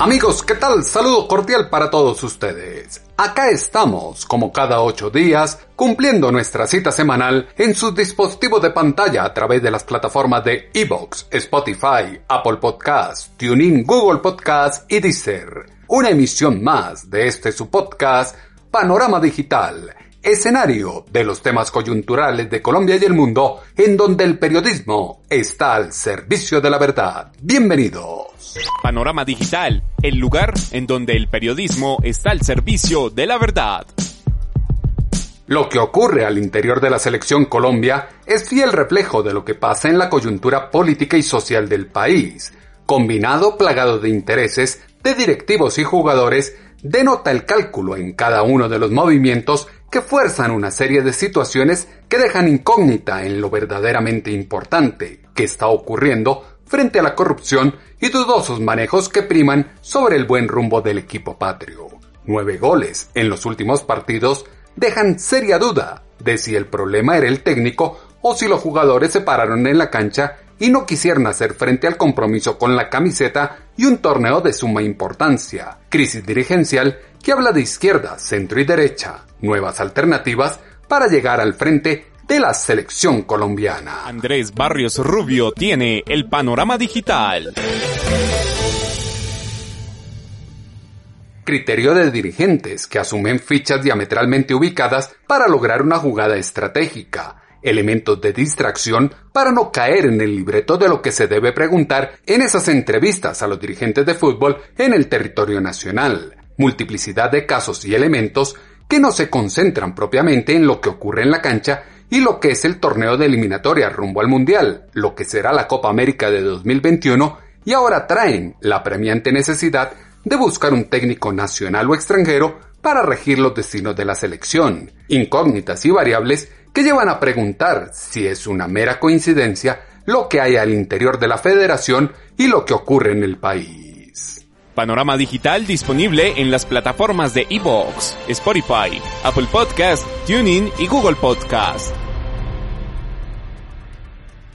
Amigos, ¿qué tal? Saludo cordial para todos ustedes. Acá estamos, como cada ocho días, cumpliendo nuestra cita semanal en su dispositivo de pantalla a través de las plataformas de Evox, Spotify, Apple Podcasts, TuneIn, Google Podcasts y Deezer. Una emisión más de este su podcast, Panorama Digital, escenario de los temas coyunturales de Colombia y el mundo, en donde el periodismo está al servicio de la verdad. Bienvenidos. Panorama Digital, el lugar en donde el periodismo está al servicio de la verdad. Lo que ocurre al interior de la selección Colombia es fiel reflejo de lo que pasa en la coyuntura política y social del país. Combinado plagado de intereses de directivos y jugadores, denota el cálculo en cada uno de los movimientos que fuerzan una serie de situaciones que dejan incógnita en lo verdaderamente importante que está ocurriendo frente a la corrupción y dudosos manejos que priman sobre el buen rumbo del equipo patrio. Nueve goles en los últimos partidos dejan seria duda de si el problema era el técnico o si los jugadores se pararon en la cancha y no quisieron hacer frente al compromiso con la camiseta y un torneo de suma importancia. Crisis dirigencial que habla de izquierda, centro y derecha, nuevas alternativas para llegar al frente de la selección colombiana. Andrés Barrios Rubio tiene el panorama digital. Criterio de dirigentes que asumen fichas diametralmente ubicadas para lograr una jugada estratégica, elementos de distracción para no caer en el libreto de lo que se debe preguntar en esas entrevistas a los dirigentes de fútbol en el territorio nacional, multiplicidad de casos y elementos que no se concentran propiamente en lo que ocurre en la cancha y lo que es el torneo de eliminatoria rumbo al Mundial, lo que será la Copa América de 2021 y ahora traen la premiante necesidad de buscar un técnico nacional o extranjero para regir los destinos de la selección, incógnitas y variables que llevan a preguntar si es una mera coincidencia lo que hay al interior de la federación y lo que ocurre en el país. Panorama digital disponible en las plataformas de Evox, Spotify, Apple Podcast, TuneIn y Google Podcast.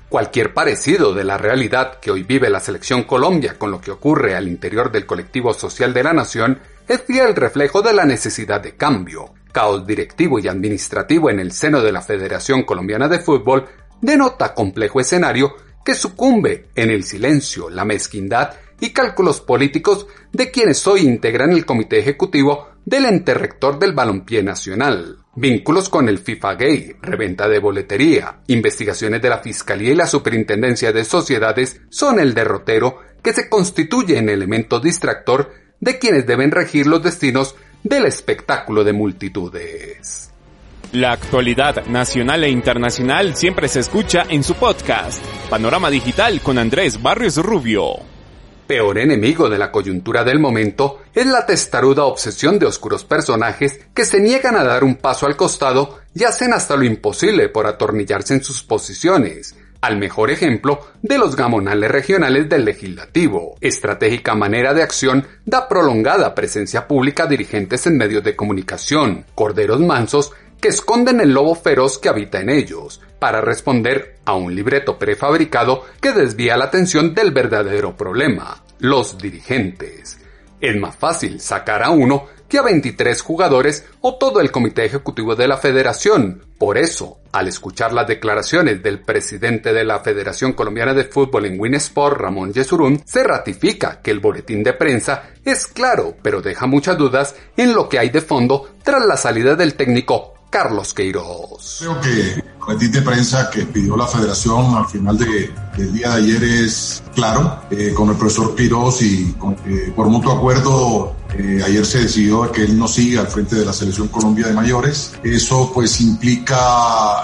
Cualquier parecido de la realidad que hoy vive la selección Colombia con lo que ocurre al interior del colectivo social de la nación es fiel reflejo de la necesidad de cambio. Caos directivo y administrativo en el seno de la Federación Colombiana de Fútbol denota complejo escenario que sucumbe en el silencio, la mezquindad y cálculos políticos de quienes hoy integran el comité ejecutivo del ente rector del balompié nacional. Vínculos con el FIFA Gay, reventa de boletería, investigaciones de la Fiscalía y la Superintendencia de Sociedades son el derrotero que se constituye en elemento distractor de quienes deben regir los destinos del espectáculo de multitudes. La actualidad nacional e internacional siempre se escucha en su podcast, Panorama Digital con Andrés Barrios Rubio peor enemigo de la coyuntura del momento es la testaruda obsesión de oscuros personajes que se niegan a dar un paso al costado y hacen hasta lo imposible por atornillarse en sus posiciones, al mejor ejemplo de los gamonales regionales del legislativo. Estratégica manera de acción da prolongada presencia pública a dirigentes en medios de comunicación, corderos mansos que esconden el lobo feroz que habita en ellos, para responder a un libreto prefabricado que desvía la atención del verdadero problema, los dirigentes. Es más fácil sacar a uno que a 23 jugadores o todo el comité ejecutivo de la federación. Por eso, al escuchar las declaraciones del presidente de la Federación Colombiana de Fútbol en Winsport, Ramón Yesurún, se ratifica que el boletín de prensa es claro, pero deja muchas dudas en lo que hay de fondo tras la salida del técnico Carlos Queiroz. Creo que el de prensa que pidió la federación al final de, del día de ayer es claro, eh, con el profesor Queiroz y eh, por mutuo acuerdo eh, ayer se decidió que él no siga al frente de la selección Colombia de mayores. Eso pues implica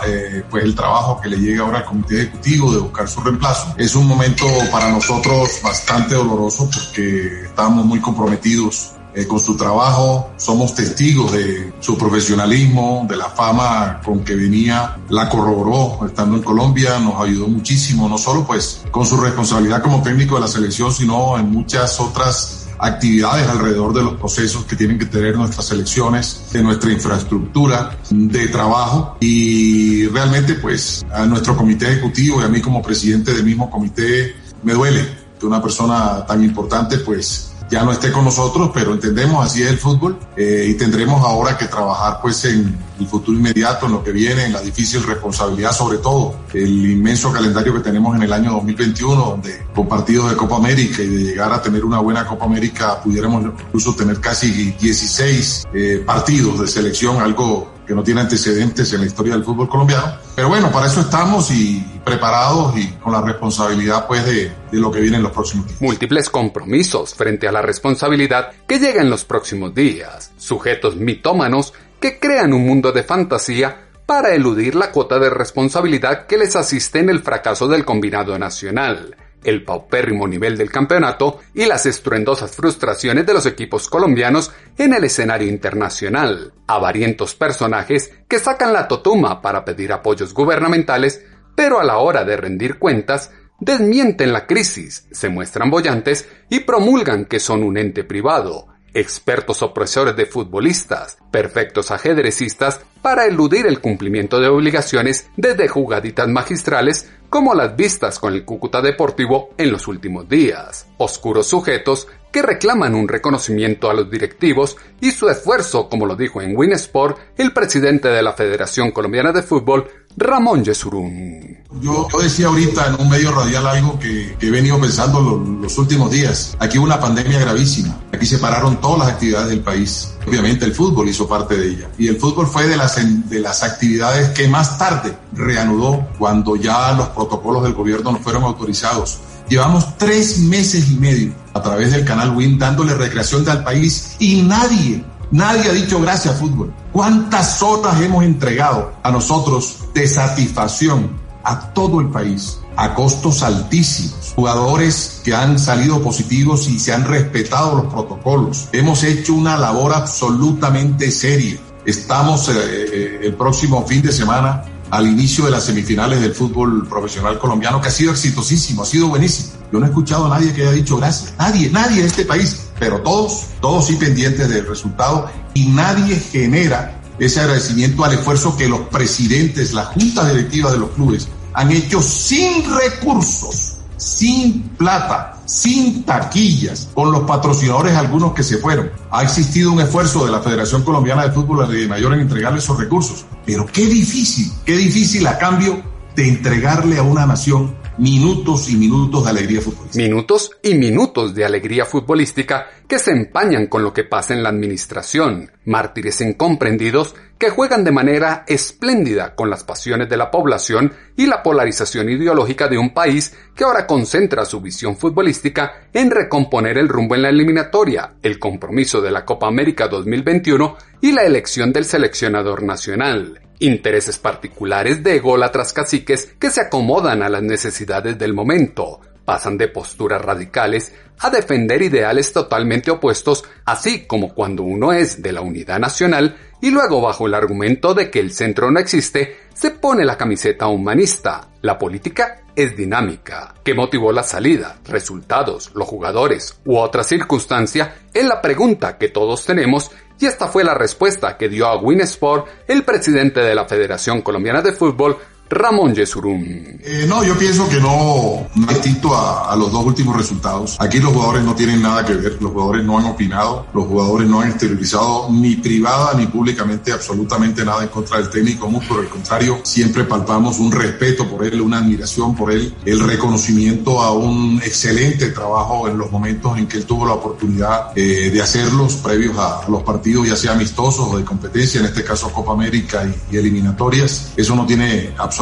pues el trabajo que le llega ahora al comité ejecutivo de buscar su reemplazo. Es un momento para nosotros bastante doloroso porque estamos muy comprometidos eh, con su trabajo, somos testigos de su profesionalismo, de la fama con que venía, la corroboró estando en Colombia, nos ayudó muchísimo, no solo pues con su responsabilidad como técnico de la selección, sino en muchas otras actividades alrededor de los procesos que tienen que tener nuestras selecciones, de nuestra infraestructura de trabajo. Y realmente pues a nuestro comité ejecutivo y a mí como presidente del mismo comité me duele que una persona tan importante pues ya no esté con nosotros, pero entendemos así es el fútbol eh, y tendremos ahora que trabajar pues en el futuro inmediato, en lo que viene, en la difícil responsabilidad, sobre todo el inmenso calendario que tenemos en el año 2021, donde con partidos de Copa América y de llegar a tener una buena Copa América pudiéramos incluso tener casi 16 eh, partidos de selección, algo que no tiene antecedentes en la historia del fútbol colombiano. Pero bueno, para eso estamos y preparados y con la responsabilidad pues de, de lo que viene en los próximos días. Múltiples compromisos frente a la responsabilidad que llega en los próximos días. Sujetos mitómanos que crean un mundo de fantasía para eludir la cuota de responsabilidad que les asiste en el fracaso del combinado nacional el paupérrimo nivel del campeonato y las estruendosas frustraciones de los equipos colombianos en el escenario internacional, avarientos personajes que sacan la totuma para pedir apoyos gubernamentales, pero a la hora de rendir cuentas, desmienten la crisis, se muestran bollantes y promulgan que son un ente privado, expertos opresores de futbolistas, perfectos ajedrecistas para eludir el cumplimiento de obligaciones desde jugaditas magistrales como las vistas con el Cúcuta Deportivo en los últimos días, oscuros sujetos que reclaman un reconocimiento a los directivos y su esfuerzo, como lo dijo en Winsport el presidente de la Federación Colombiana de Fútbol, Ramón Yesurún. Yo, decía ahorita en un medio radial algo que, he venido pensando los, últimos días. Aquí hubo una pandemia gravísima. Aquí se pararon todas las actividades del país. Obviamente el fútbol hizo parte de ella. Y el fútbol fue de las, de las actividades que más tarde reanudó cuando ya los protocolos del gobierno no fueron autorizados. Llevamos tres meses y medio a través del canal WIN dándole recreación al país y nadie Nadie ha dicho gracias fútbol. ¿Cuántas horas hemos entregado a nosotros de satisfacción a todo el país a costos altísimos? Jugadores que han salido positivos y se han respetado los protocolos. Hemos hecho una labor absolutamente seria. Estamos eh, eh, el próximo fin de semana al inicio de las semifinales del fútbol profesional colombiano, que ha sido exitosísimo, ha sido buenísimo. Yo no he escuchado a nadie que haya dicho gracias. Nadie, nadie en este país. Pero todos, todos sí pendientes del resultado y nadie genera ese agradecimiento al esfuerzo que los presidentes, la junta directiva de los clubes han hecho sin recursos, sin plata, sin taquillas, con los patrocinadores algunos que se fueron. Ha existido un esfuerzo de la Federación Colombiana de Fútbol de Mayor en entregarle esos recursos. Pero qué difícil, qué difícil a cambio de entregarle a una nación minutos y minutos de alegría futbolística. Minutos y minutos de alegría futbolística que se empañan con lo que pasa en la administración, mártires incomprendidos que juegan de manera espléndida con las pasiones de la población y la polarización ideológica de un país que ahora concentra su visión futbolística en recomponer el rumbo en la eliminatoria, el compromiso de la Copa América 2021 y la elección del seleccionador nacional. Intereses particulares de ególatras caciques que se acomodan a las necesidades del momento, pasan de posturas radicales a defender ideales totalmente opuestos, así como cuando uno es de la unidad nacional y luego bajo el argumento de que el centro no existe, se pone la camiseta humanista. La política es dinámica. ¿Qué motivó la salida, resultados, los jugadores u otra circunstancia? Es la pregunta que todos tenemos y esta fue la respuesta que dio a Winsport el presidente de la Federación Colombiana de Fútbol, Ramón Yesurum. Eh, no, yo pienso que no, no distinto a, los dos últimos resultados. Aquí los jugadores no tienen nada que ver, los jugadores no han opinado, los jugadores no han exteriorizado ni privada ni públicamente absolutamente nada en contra del técnico por el contrario, siempre palpamos un respeto por él, una admiración por él, el reconocimiento a un excelente trabajo en los momentos en que él tuvo la oportunidad eh, de hacerlos previos a, los partidos, ya sea amistosos o de competencia, en este caso Copa América y, eliminatorias. Eso no tiene absolutamente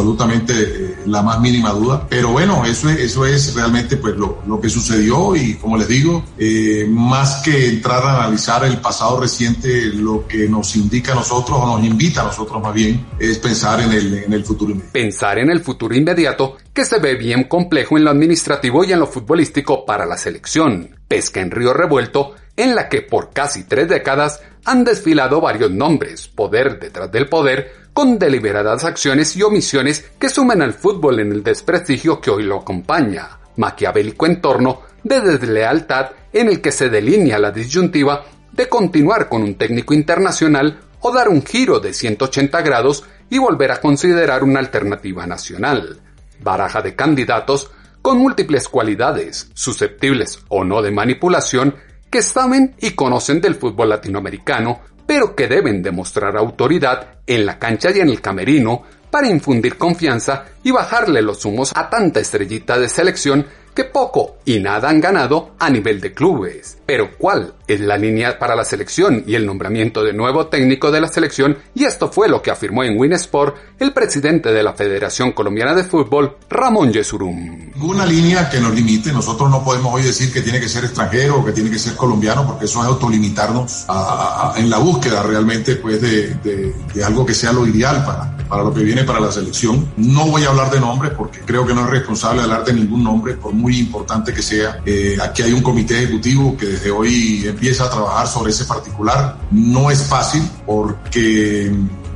eh, la más mínima duda. Pero bueno, eso es, eso es realmente pues lo, lo que sucedió y como les digo, eh, más que entrar a analizar el pasado reciente, lo que nos indica a nosotros o nos invita a nosotros más bien es pensar en el, en el futuro inmediato. Pensar en el futuro inmediato que se ve bien complejo en lo administrativo y en lo futbolístico para la selección. Pesca en Río Revuelto, en la que por casi tres décadas han desfilado varios nombres, poder detrás del poder, con deliberadas acciones y omisiones que suman al fútbol en el desprestigio que hoy lo acompaña. Maquiavélico entorno de deslealtad en el que se delinea la disyuntiva de continuar con un técnico internacional o dar un giro de 180 grados y volver a considerar una alternativa nacional. Baraja de candidatos con múltiples cualidades, susceptibles o no de manipulación, que saben y conocen del fútbol latinoamericano, pero que deben demostrar autoridad en la cancha y en el camerino para infundir confianza y bajarle los humos a tanta estrellita de selección que poco y nada han ganado a nivel de clubes. Pero ¿cuál es la línea para la selección y el nombramiento de nuevo técnico de la selección? Y esto fue lo que afirmó en Winsport el presidente de la Federación Colombiana de Fútbol, Ramón Yesurum. Ninguna línea que nos limite. Nosotros no podemos hoy decir que tiene que ser extranjero o que tiene que ser colombiano, porque eso es autolimitarnos en la búsqueda realmente pues, de, de, algo que sea lo ideal para, para lo que viene para la selección. No voy a hablar de nombres porque creo que no es responsable hablar de ningún nombre, por muy importante que sea. Eh, aquí hay un comité ejecutivo que desde hoy empieza a trabajar sobre ese particular. No es fácil porque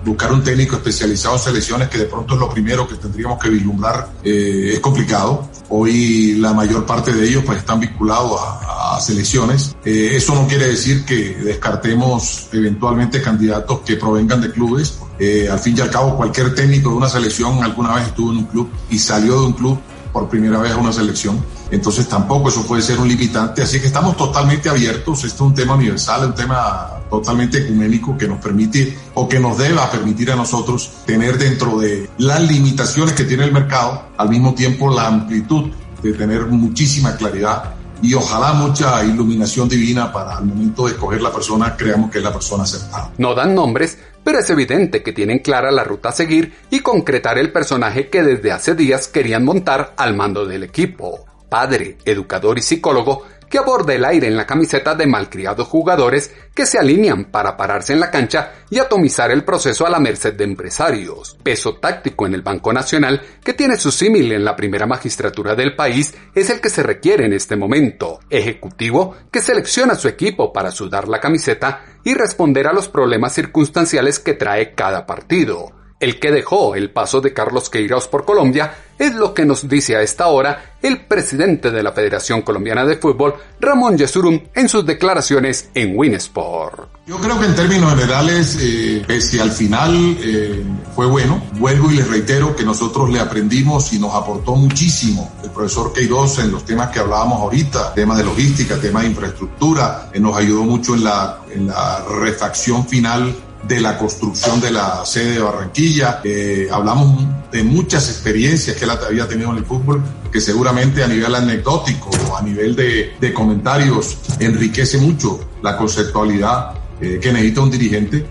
buscar un técnico especializado en selecciones, que de pronto es lo primero que tendríamos que vislumbrar, eh, es complicado. Hoy la mayor parte de ellos pues están vinculados a, selecciones. Eh, eso no quiere decir que descartemos eventualmente candidatos que provengan de clubes. Eh, al fin y al cabo, cualquier técnico de una selección alguna vez estuvo en un club y salió de un club por primera vez a una selección. Entonces tampoco eso puede ser un limitante. Así que estamos totalmente abiertos. Esto es un tema universal, un tema totalmente ecuménico que nos permite o que nos deba permitir a nosotros tener dentro de las limitaciones que tiene el mercado, al mismo tiempo la amplitud de tener muchísima claridad y ojalá mucha iluminación divina para el momento de escoger la persona, creamos que es la persona acertada. No dan nombres, pero es evidente que tienen clara la ruta a seguir y concretar el personaje que desde hace días querían montar al mando del equipo. Padre, educador y psicólogo, que aborda el aire en la camiseta de malcriados jugadores que se alinean para pararse en la cancha y atomizar el proceso a la merced de empresarios. Peso táctico en el Banco Nacional, que tiene su símil en la primera magistratura del país, es el que se requiere en este momento. Ejecutivo, que selecciona su equipo para sudar la camiseta y responder a los problemas circunstanciales que trae cada partido. El que dejó el paso de Carlos Queiroz por Colombia es lo que nos dice a esta hora el presidente de la Federación Colombiana de Fútbol, Ramón Yesurum, en sus declaraciones en Winsport. Yo creo que en términos generales, eh, pese al final eh, fue bueno, vuelvo y les reitero que nosotros le aprendimos y nos aportó muchísimo el profesor Queiroz en los temas que hablábamos ahorita, temas de logística, temas de infraestructura, eh, nos ayudó mucho en la, en la refacción final de la construcción de la sede de Barranquilla. Eh, hablamos de muchas experiencias que él había tenido en el fútbol, que seguramente a nivel anecdótico o a nivel de, comentarios enriquece mucho la conceptualidad eh, que necesita un dirigente.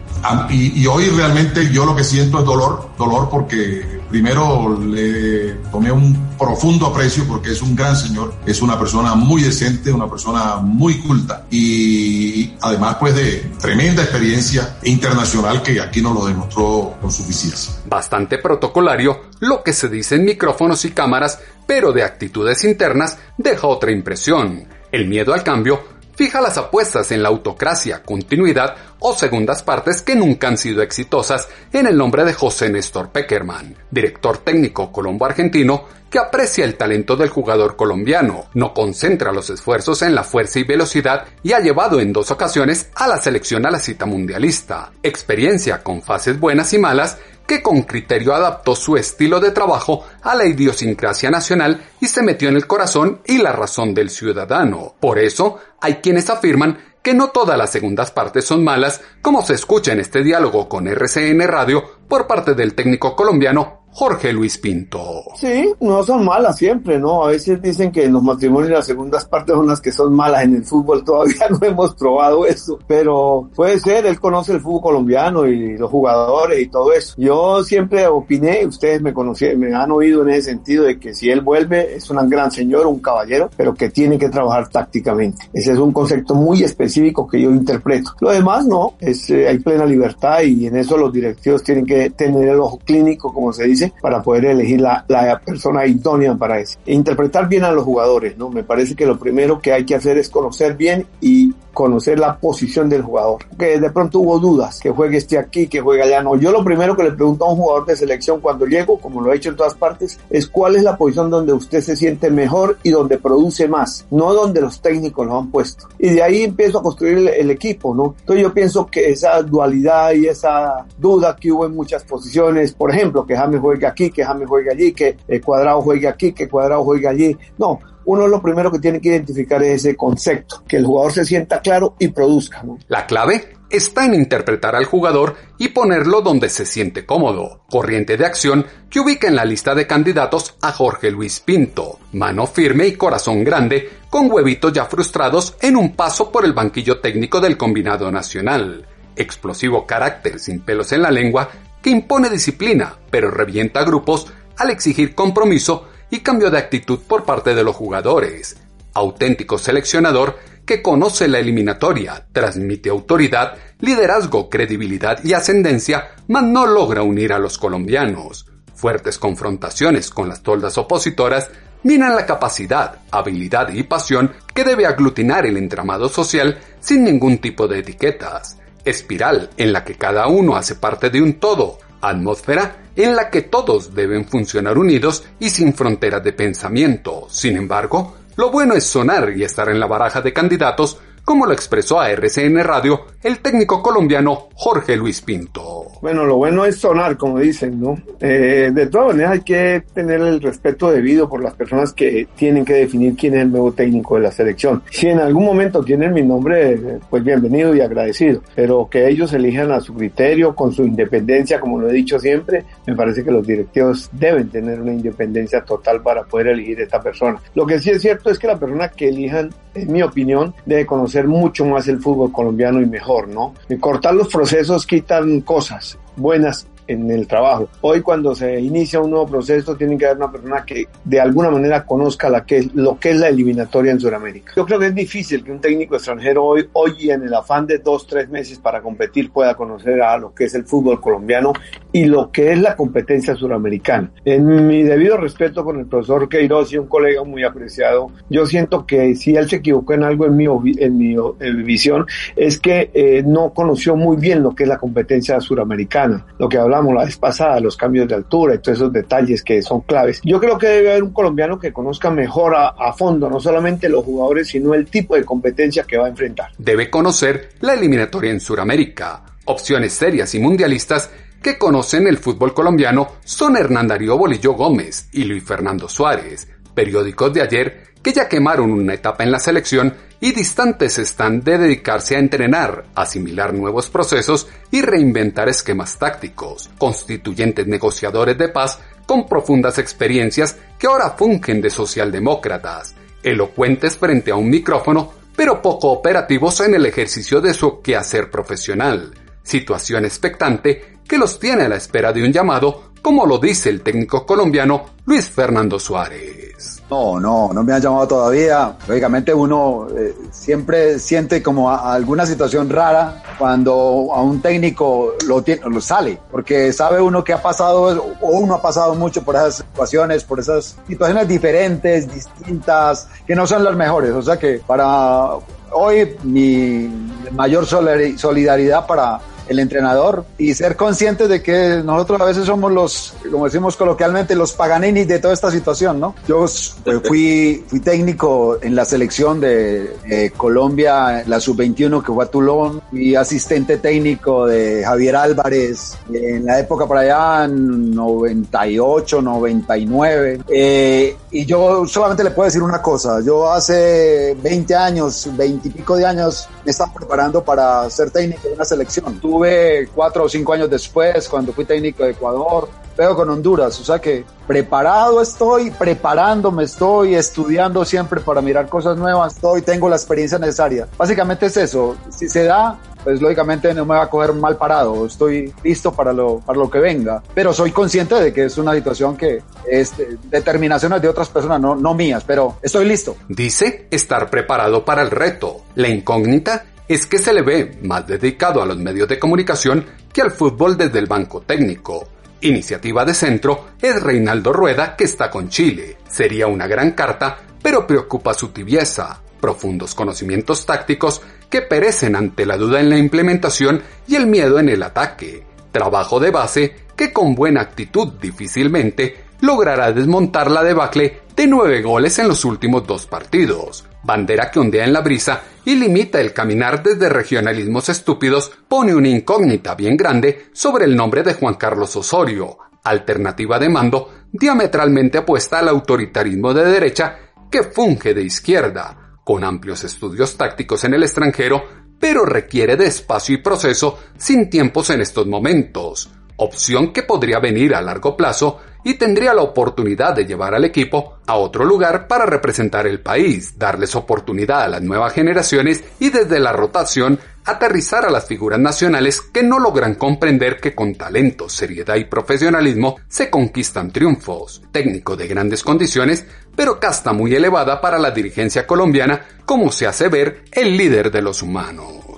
Y, hoy realmente yo lo que siento es dolor, dolor porque primero le tomé un profundo aprecio porque es un gran señor, es una persona muy decente, una persona muy culta y además pues de tremenda experiencia internacional que aquí nos lo demostró con suficiencia. Bastante protocolario lo que se dice en micrófonos y cámaras, pero de actitudes internas deja otra impresión. El miedo al cambio fija las apuestas en la autocracia, continuidad o segundas partes que nunca han sido exitosas en el nombre de José Néstor Peckerman, director técnico colombo-argentino que aprecia el talento del jugador colombiano, no concentra los esfuerzos en la fuerza y velocidad y ha llevado en dos ocasiones a la selección a la cita mundialista. Experiencia con fases buenas y malas que con criterio adaptó su estilo de trabajo a la idiosincrasia nacional y se metió en el corazón y la razón del ciudadano. Por eso, hay quienes afirman que no todas las segundas partes son malas, como se escucha en este diálogo con RCN Radio por parte del técnico colombiano Jorge Luis Pinto. Sí, no son malas siempre, ¿no? A veces dicen que los matrimonios las segundas partes son las que son malas en el fútbol, todavía no hemos probado eso, pero puede ser, él conoce el fútbol colombiano y los jugadores y todo eso. Yo siempre opiné, ustedes me conocieron, me han oído en ese sentido de que si él vuelve es un gran señor, un caballero, pero que tiene que trabajar tácticamente. Ese es un concepto muy específico que yo interpreto. Lo demás no, es, eh, hay plena libertad y en eso los directivos tienen que tener el ojo clínico, como se dice, para poder elegir la, la persona idónea para eso. E interpretar bien a los jugadores, ¿no? Me parece que lo primero que hay que hacer es conocer bien y conocer la posición del jugador. Que de pronto hubo dudas, que juegue este aquí, que juegue allá. No, yo lo primero que le pregunto a un jugador de selección cuando llego, como lo he hecho en todas partes, es cuál es la posición donde usted se siente mejor y donde produce más, no donde los técnicos lo han puesto. Y de ahí empiezo a construir el, equipo, ¿no? Entonces yo pienso que esa dualidad y esa duda que hubo en muchas posiciones, por ejemplo, que James juegue aquí, que James juegue allí, que el Cuadrado juegue aquí, que Cuadrado juegue allí. No, uno lo primero que tiene que identificar es ese concepto, que el jugador se sienta claro y produzca. La clave está en interpretar al jugador y ponerlo donde se siente cómodo. Corriente de acción que ubica en la lista de candidatos a Jorge Luis Pinto, mano firme y corazón grande, con huevitos ya frustrados en un paso por el banquillo técnico del combinado nacional. Explosivo carácter sin pelos en la lengua que impone disciplina, pero revienta grupos al exigir compromiso y cambio de actitud por parte de los jugadores. Auténtico seleccionador que conoce la eliminatoria, transmite autoridad, liderazgo, credibilidad y ascendencia, mas no logra unir a los colombianos. Fuertes confrontaciones con las toldas opositoras minan la capacidad, habilidad y pasión que debe aglutinar el entramado social sin ningún tipo de etiquetas. Espiral en la que cada uno hace parte de un todo, atmósfera en la que todos deben funcionar unidos y sin fronteras de pensamiento. Sin embargo, lo bueno es sonar y estar en la baraja de candidatos como lo expresó a RCN Radio el técnico colombiano Jorge Luis Pinto. Bueno, lo bueno es sonar, como dicen, ¿no? Eh, de todas maneras hay que tener el respeto debido por las personas que tienen que definir quién es el nuevo técnico de la selección. Si en algún momento tienen mi nombre, pues bienvenido y agradecido, pero que ellos elijan a su criterio, con su independencia, como lo he dicho siempre, me parece que los directivos deben tener una independencia total para poder elegir a esta persona. Lo que sí es cierto es que la persona que elijan, en mi opinión, debe conocer mucho más el fútbol colombiano y mejor, ¿no? Y cortar los procesos quitan cosas buenas en el trabajo. Hoy cuando se inicia un nuevo proceso tiene que haber una persona que de alguna manera conozca la que, lo que es la eliminatoria en Sudamérica. Yo creo que es difícil que un técnico extranjero hoy, hoy en el afán de dos, tres meses para competir pueda conocer a lo que es el fútbol colombiano y lo que es la competencia suramericana. En mi debido respeto con el profesor Queiroz y un colega muy apreciado, yo siento que si él se equivocó en algo en mi, en mi, visión, es que eh, no conoció muy bien lo que es la competencia suramericana. Lo que hablamos la vez pasada, los cambios de altura y todos esos detalles que son claves. Yo creo que debe haber un colombiano que conozca mejor a, a fondo, no solamente los jugadores, sino el tipo de competencia que va a enfrentar. Debe conocer la eliminatoria en Sudamérica. Opciones serias y mundialistas que conocen el fútbol colombiano son Hernán Darío Bolillo Gómez y Luis Fernando Suárez, periódicos de ayer que ya quemaron una etapa en la selección y distantes están de dedicarse a entrenar, asimilar nuevos procesos y reinventar esquemas tácticos, constituyentes negociadores de paz con profundas experiencias que ahora fungen de socialdemócratas, elocuentes frente a un micrófono, pero poco operativos en el ejercicio de su quehacer profesional, situación expectante que los tiene a la espera de un llamado, como lo dice el técnico colombiano Luis Fernando Suárez. No, no, no me han llamado todavía. Lógicamente uno eh, siempre siente como alguna situación rara cuando a un técnico lo, lo sale, porque sabe uno que ha pasado o uno ha pasado mucho por esas situaciones, por esas situaciones diferentes, distintas, que no son las mejores. O sea que para hoy mi mayor solidaridad para el entrenador y ser consciente de que nosotros a veces somos los, como decimos coloquialmente, los paganinis de toda esta situación, ¿no? Yo fui, fui técnico en la selección de Colombia, la sub-21 que fue a Toulon, fui asistente técnico de Javier Álvarez en la época para allá, 98, 99. Eh, y yo solamente le puedo decir una cosa, yo hace 20 años, 20 y pico de años, me estaba preparando para ser técnico de una selección. Tuve cuatro o cinco años después, cuando fui técnico de Ecuador, veo con Honduras, o sea que preparado estoy, preparándome estoy, estudiando siempre para mirar cosas nuevas, estoy, tengo la experiencia necesaria. Básicamente es eso, si se da, pues lógicamente no me va a coger mal parado, estoy listo para lo, para lo que venga, pero soy consciente de que es una situación que es determinaciones de otras personas, no, no mías, pero estoy listo. Dice estar preparado para el reto. La incógnita es que se le ve más dedicado a los medios de comunicación que al fútbol desde el banco técnico. Iniciativa de centro es Reinaldo Rueda que está con Chile. Sería una gran carta, pero preocupa su tibieza, profundos conocimientos tácticos que perecen ante la duda en la implementación y el miedo en el ataque. Trabajo de base que con buena actitud difícilmente logrará desmontar la debacle de nueve goles en los últimos dos partidos. Bandera que ondea en la brisa y limita el caminar desde regionalismos estúpidos, pone una incógnita bien grande sobre el nombre de Juan Carlos Osorio, alternativa de mando diametralmente opuesta al autoritarismo de derecha que funge de izquierda, con amplios estudios tácticos en el extranjero, pero requiere de espacio y proceso sin tiempos en estos momentos, opción que podría venir a largo plazo y tendría la oportunidad de llevar al equipo a otro lugar para representar el país, darles oportunidad a las nuevas generaciones y desde la rotación aterrizar a las figuras nacionales que no logran comprender que con talento, seriedad y profesionalismo se conquistan triunfos. Técnico de grandes condiciones, pero casta muy elevada para la dirigencia colombiana, como se hace ver el líder de los humanos.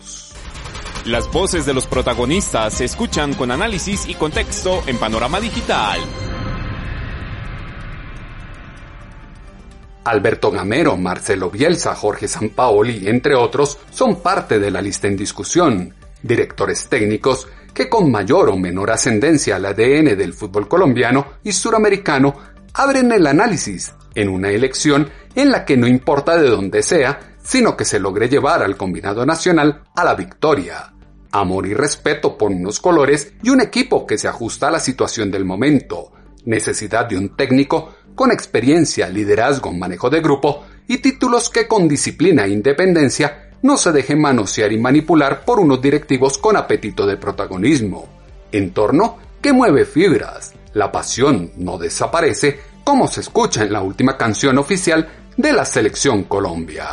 Las voces de los protagonistas se escuchan con análisis y contexto en Panorama Digital. Alberto Gamero, Marcelo Bielsa, Jorge Sampaoli, entre otros, son parte de la lista en discusión. Directores técnicos que con mayor o menor ascendencia al ADN del fútbol colombiano y suramericano abren el análisis en una elección en la que no importa de dónde sea, sino que se logre llevar al combinado nacional a la victoria. Amor y respeto por unos colores y un equipo que se ajusta a la situación del momento. Necesidad de un técnico con experiencia, liderazgo, manejo de grupo y títulos que con disciplina e independencia no se dejen manosear y manipular por unos directivos con apetito de protagonismo. Entorno que mueve fibras. La pasión no desaparece, como se escucha en la última canción oficial de la Selección Colombia.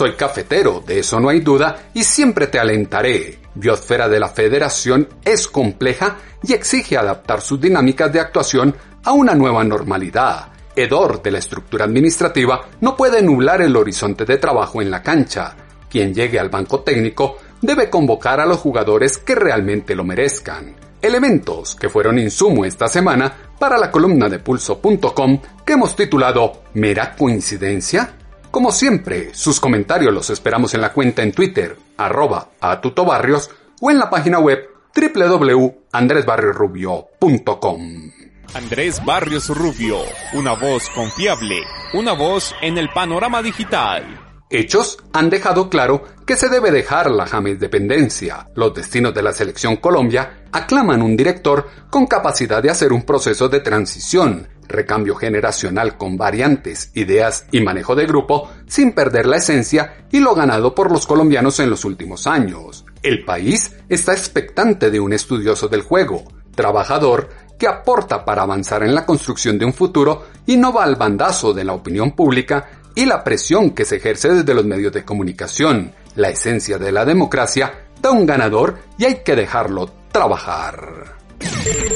Soy cafetero, de eso no hay duda, y siempre te alentaré. Biosfera de la Federación es compleja y exige adaptar sus dinámicas de actuación a una nueva normalidad. Hedor de la estructura administrativa no puede nublar el horizonte de trabajo en la cancha. Quien llegue al banco técnico debe convocar a los jugadores que realmente lo merezcan. Elementos que fueron insumo esta semana para la columna de pulso.com que hemos titulado ¿Mera coincidencia? Como siempre, sus comentarios los esperamos en la cuenta en Twitter, arroba a tutobarrios, o en la página web www.andresbarriosrubio.com. Andrés Barrios Rubio, una voz confiable, una voz en el panorama digital. Hechos han dejado claro que se debe dejar la James dependencia. Los destinos de la selección Colombia aclaman un director con capacidad de hacer un proceso de transición recambio generacional con variantes, ideas y manejo de grupo sin perder la esencia y lo ganado por los colombianos en los últimos años. El país está expectante de un estudioso del juego, trabajador que aporta para avanzar en la construcción de un futuro y no va al bandazo de la opinión pública y la presión que se ejerce desde los medios de comunicación. La esencia de la democracia da un ganador y hay que dejarlo trabajar.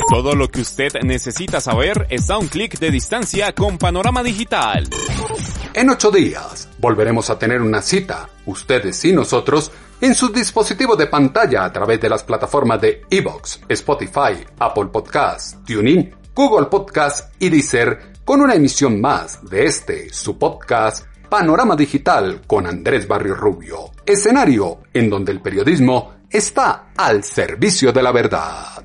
Todo lo que usted necesita saber está a un clic de distancia con Panorama Digital. En ocho días volveremos a tener una cita, ustedes y nosotros, en sus dispositivos de pantalla a través de las plataformas de Evox, Spotify, Apple Podcasts, TuneIn, Google Podcasts y Deezer con una emisión más de este, su podcast, Panorama Digital con Andrés Barrio Rubio, escenario en donde el periodismo está al servicio de la verdad.